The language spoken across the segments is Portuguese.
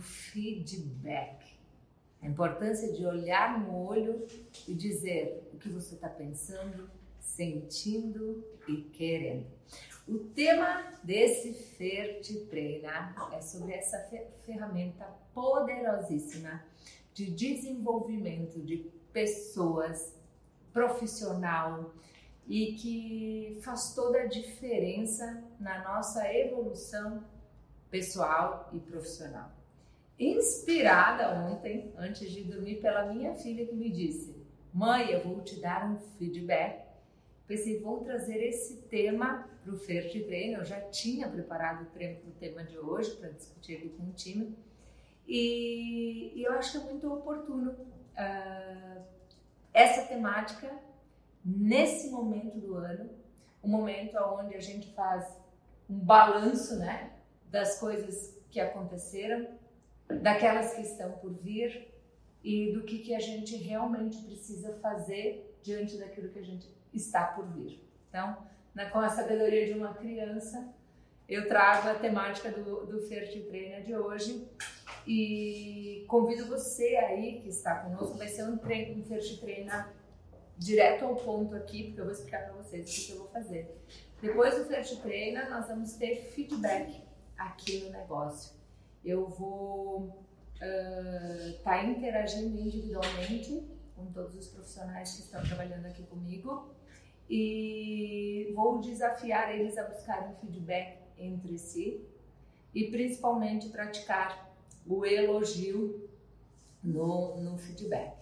feedback. A importância de olhar no olho e dizer o que você está pensando, sentindo e querendo. O tema desse Ferte Treina é sobre essa ferramenta poderosíssima de desenvolvimento de pessoas profissional e que faz toda a diferença na nossa evolução pessoal e profissional. Inspirada ontem, antes de dormir, pela minha filha que me disse: Mãe, eu vou te dar um feedback. Pensei, vou trazer esse tema para o Fer de. Eu já tinha preparado o tema de hoje para discutir aqui com o time. E, e, eu acho é muito oportuno uh, essa temática nesse momento do ano, um momento onde a gente faz um balanço, né, das coisas que aconteceram, daquelas que estão por vir e do que, que a gente realmente precisa fazer diante daquilo que a gente está por vir. Então, na, com a sabedoria de uma criança, eu trago a temática do, do Treina de hoje e convido você aí que está conosco, vai ser um, treino, um Treina direto ao ponto aqui, porque eu vou explicar para vocês o que eu vou fazer. Depois do Trainer, nós vamos ter feedback aqui no negócio. Eu vou estar uh, tá interagindo individualmente com todos os profissionais que estão trabalhando aqui comigo e vou desafiar eles a buscarem feedback entre si e principalmente praticar o elogio no, no feedback.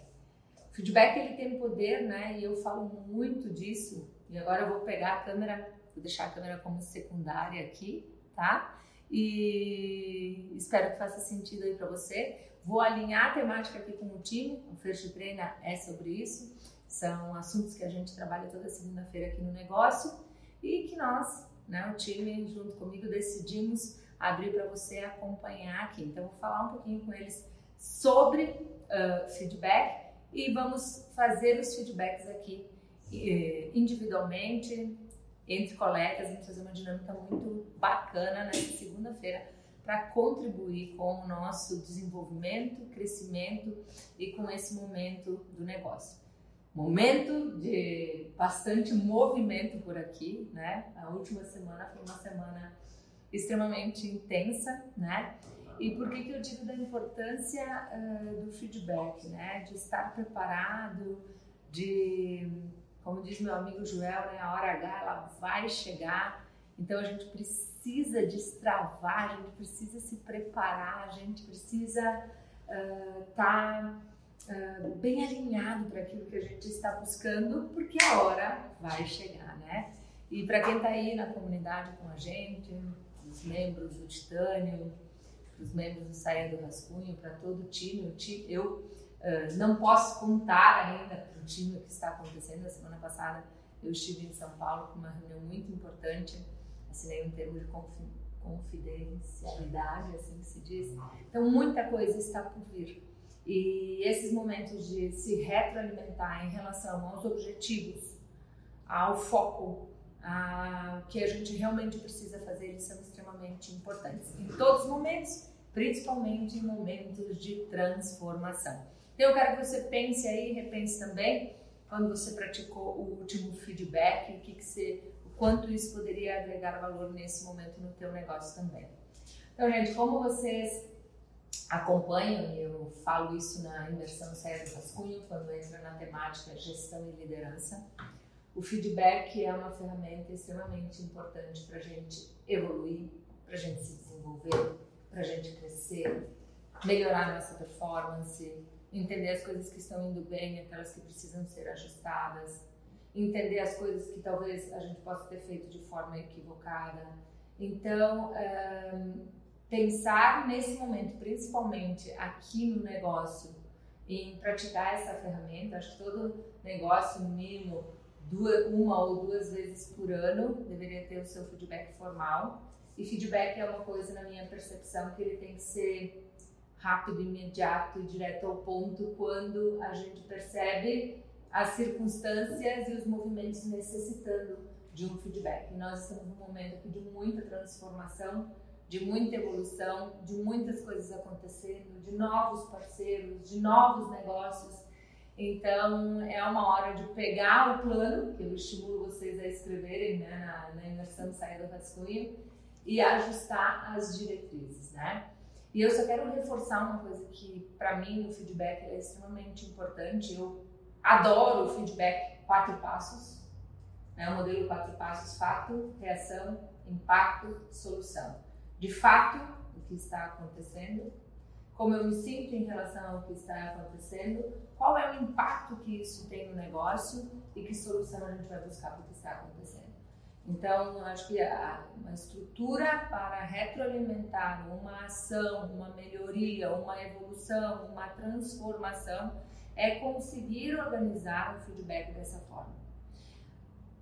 Feedback ele tem poder, né? E eu falo muito disso. E agora eu vou pegar a câmera, vou deixar a câmera como secundária aqui, tá? E espero que faça sentido aí para você. Vou alinhar a temática aqui com o time. O First Trainer é sobre isso. São assuntos que a gente trabalha toda segunda-feira aqui no negócio e que nós, né, o time junto comigo decidimos abrir para você acompanhar aqui. Então vou falar um pouquinho com eles sobre uh, feedback e vamos fazer os feedbacks aqui eh, individualmente, entre colegas, vamos fazer uma dinâmica muito bacana nessa segunda-feira para contribuir com o nosso desenvolvimento, crescimento e com esse momento do negócio. Momento de bastante movimento por aqui, né? A última semana foi uma semana extremamente intensa, né? E por que, que eu digo da importância uh, do feedback, né? De estar preparado, de, como diz meu amigo Joel, né? a hora H ela vai chegar. Então a gente precisa destravar, a gente precisa se preparar, a gente precisa estar uh, tá, uh, bem alinhado para aquilo que a gente está buscando, porque a hora vai chegar, né? E para quem está aí na comunidade com a gente, os membros do Titânio, os membros do Saia do Rascunho, para todo o time. O time eu uh, não posso contar ainda para o time o que está acontecendo. Na semana passada eu estive em São Paulo com uma reunião muito importante, assinei um termo de confidencialidade, assim que se diz. Então muita coisa está por vir. E esses momentos de se retroalimentar em relação aos objetivos, ao foco, a que a gente realmente precisa fazer, eles são extremamente importantes em todos os momentos principalmente em momentos de transformação. Então, eu quero que você pense aí, repense também, quando você praticou o último feedback, o que, que você, o quanto isso poderia agregar valor nesse momento no teu negócio também. Então, gente, como vocês acompanham, e eu falo isso na imersão Saia do Rascunho, quando entra na temática gestão e liderança, o feedback é uma ferramenta extremamente importante para a gente evoluir, para a gente se desenvolver, para a gente crescer, melhorar nossa performance, entender as coisas que estão indo bem, aquelas que precisam ser ajustadas, entender as coisas que talvez a gente possa ter feito de forma equivocada. Então, pensar nesse momento, principalmente aqui no negócio, em praticar essa ferramenta, acho que todo negócio, mínimo, duas, uma ou duas vezes por ano, deveria ter o seu feedback formal e feedback é uma coisa, na minha percepção, que ele tem que ser rápido, imediato direto ao ponto quando a gente percebe as circunstâncias e os movimentos necessitando de um feedback. E nós estamos num momento de muita transformação de muita evolução, de muitas coisas acontecendo, de novos parceiros, de novos negócios. Então é uma hora de pegar o plano, que eu estimulo vocês a escreverem né, na, na imersão Saia do Rascunho, e ajustar as diretrizes, né? E eu só quero reforçar uma coisa que para mim no feedback é extremamente importante. Eu adoro o feedback quatro passos, né? o modelo quatro passos: fato, reação, impacto, solução. De fato, o que está acontecendo, como eu me sinto em relação ao que está acontecendo, qual é o impacto que isso tem no negócio e que solução a gente vai buscar para o que está acontecendo. Então, acho que a, uma estrutura para retroalimentar uma ação, uma melhoria, uma evolução, uma transformação é conseguir organizar o feedback dessa forma.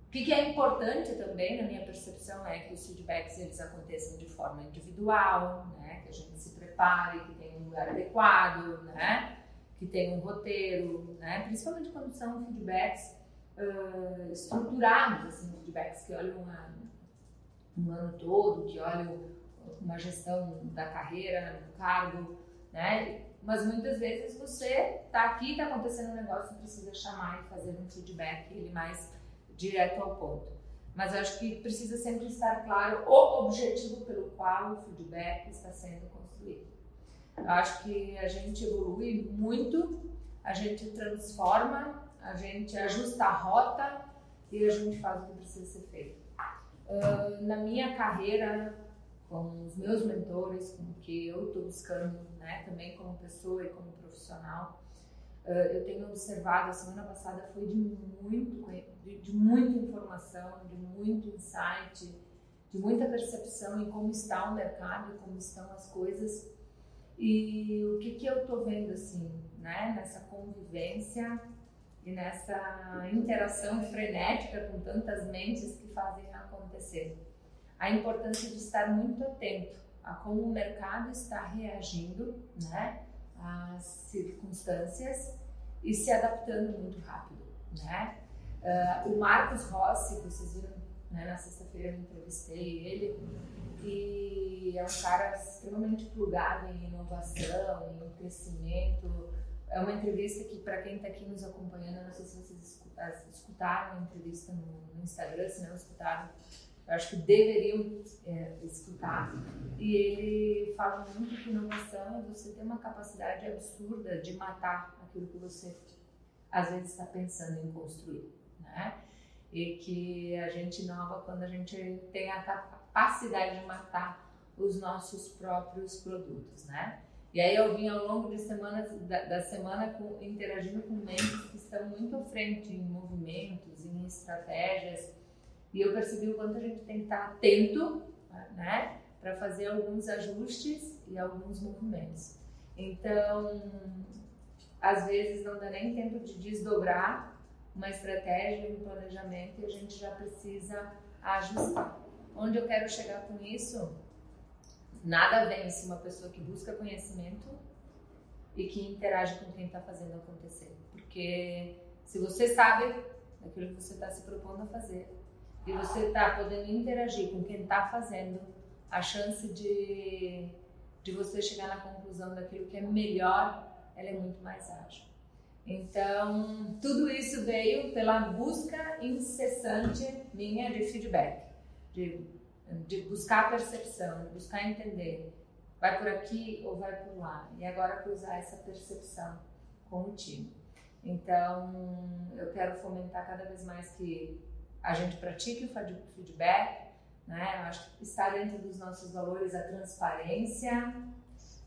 O que, que é importante também, na minha percepção, é que os feedbacks eles aconteçam de forma individual, né? que a gente se prepare, que tenha um lugar adequado, né? que tenha um roteiro, né? principalmente quando são feedbacks uh, estruturados, assim, feedbacks que olham uma, um ano todo, que olham uma gestão da carreira, do cargo, né? Mas muitas vezes você está aqui, está acontecendo um negócio, precisa chamar e fazer um feedback ele mais direto ao ponto. Mas eu acho que precisa sempre estar claro o objetivo pelo qual o feedback está sendo construído. Eu acho que a gente evolui muito, a gente transforma a gente ajusta a rota e a gente faz o que precisa ser feito. Uh, na minha carreira, com os meus mentores, com o que eu estou buscando, né, também como pessoa e como profissional, uh, eu tenho observado, a semana passada foi de, muito, de, de muita informação, de muito insight, de muita percepção em como está o mercado como estão as coisas. E o que, que eu estou vendo assim, né, nessa convivência e nessa interação frenética com tantas mentes que fazem acontecer. A importância de estar muito atento a como o mercado está reagindo né, às circunstâncias e se adaptando muito rápido. Né? Uh, o Marcos Rossi, que vocês viram né, na sexta-feira, eu entrevistei ele, e é um cara extremamente plugado em inovação, em crescimento, é uma entrevista que, para quem está aqui nos acompanhando, não sei se vocês escutaram a entrevista no, Instagram, se não escutaram, eu acho que deveriam é, escutar. E ele fala muito que inovação é você ter uma capacidade absurda de matar aquilo que você às vezes está pensando em construir, né? E que a gente inova quando a gente tem a capacidade de matar os nossos próprios produtos, né? E aí eu vim ao longo de da, da semana com, interagindo com mentes que estão muito à frente em movimentos, em estratégias, e eu percebi o quanto a gente tem que estar atento, né, para fazer alguns ajustes e alguns movimentos. Então, às vezes não dá nem tempo de desdobrar uma estratégia, um planejamento, e a gente já precisa ajustar. Onde eu quero chegar com isso? Nada vence uma pessoa que busca conhecimento e que interage com quem está fazendo acontecer. Porque se você sabe daquilo que você está se propondo a fazer e você está podendo interagir com quem está fazendo, a chance de, de você chegar na conclusão daquilo que é melhor, ela é muito mais ágil. Então, tudo isso veio pela busca incessante minha de feedback, de de buscar percepção, de buscar entender, vai por aqui ou vai por lá, e agora cruzar essa percepção com o time. Então, eu quero fomentar cada vez mais que a gente pratique o feedback, né? Eu acho que está dentro dos nossos valores a transparência,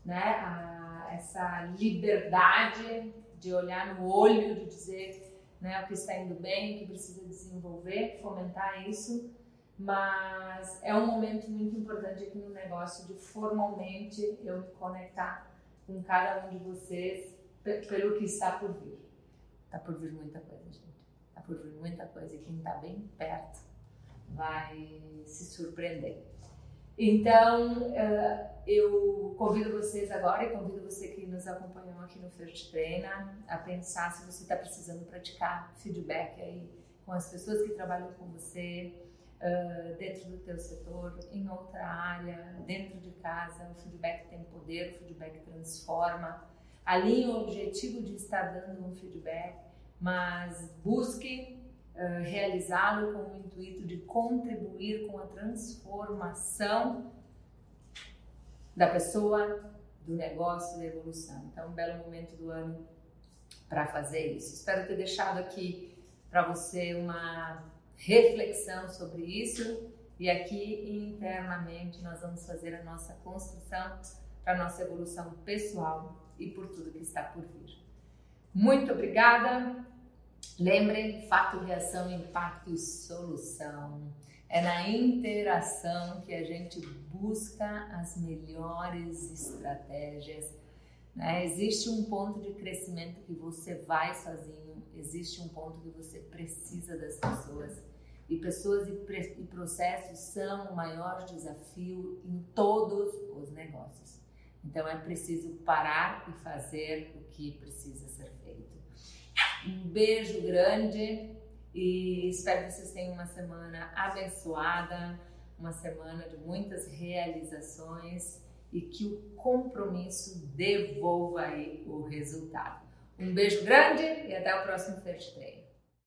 né? A, essa liberdade de olhar no olho, de dizer né, o que está indo bem, o que precisa desenvolver, fomentar isso mas é um momento muito importante aqui no negócio de formalmente eu me conectar com cada um de vocês pelo que está por vir. Está por vir muita coisa, gente. Está por vir muita coisa e quem está bem perto vai se surpreender. Então, eu convido vocês agora e convido você que nos acompanhou aqui no First Treina a pensar se você está precisando praticar feedback aí com as pessoas que trabalham com você, uh, dentro do teu setor, em outra área, dentro de casa. O feedback tem poder, o feedback transforma. Alinhe o objetivo de estar dando um feedback, mas busque uh, realizá-lo com o intuito de contribuir com a transformação da pessoa, do negócio, da evolução. Então, um belo momento do ano para fazer isso. Espero ter deixado aqui para você uma reflexão sobre isso e aqui internamente nós vamos fazer a nossa construção para a nossa evolução pessoal e por tudo que está por vir. Muito obrigada. Lembrem, fato, reação, impacto e solução. É na interação que a gente busca as melhores estratégias. Né? Existe um ponto de crescimento que você vai sozinho, existe um ponto que você precisa das pessoas. E pessoas e, e processos são o maior desafio em todos os negócios. Então é preciso parar e fazer o que precisa ser feito. Um beijo grande e espero que vocês tenham uma semana abençoada, uma semana de muitas realizações e que o compromisso devolva aí o resultado. Um beijo grande e até o próximo First Treino.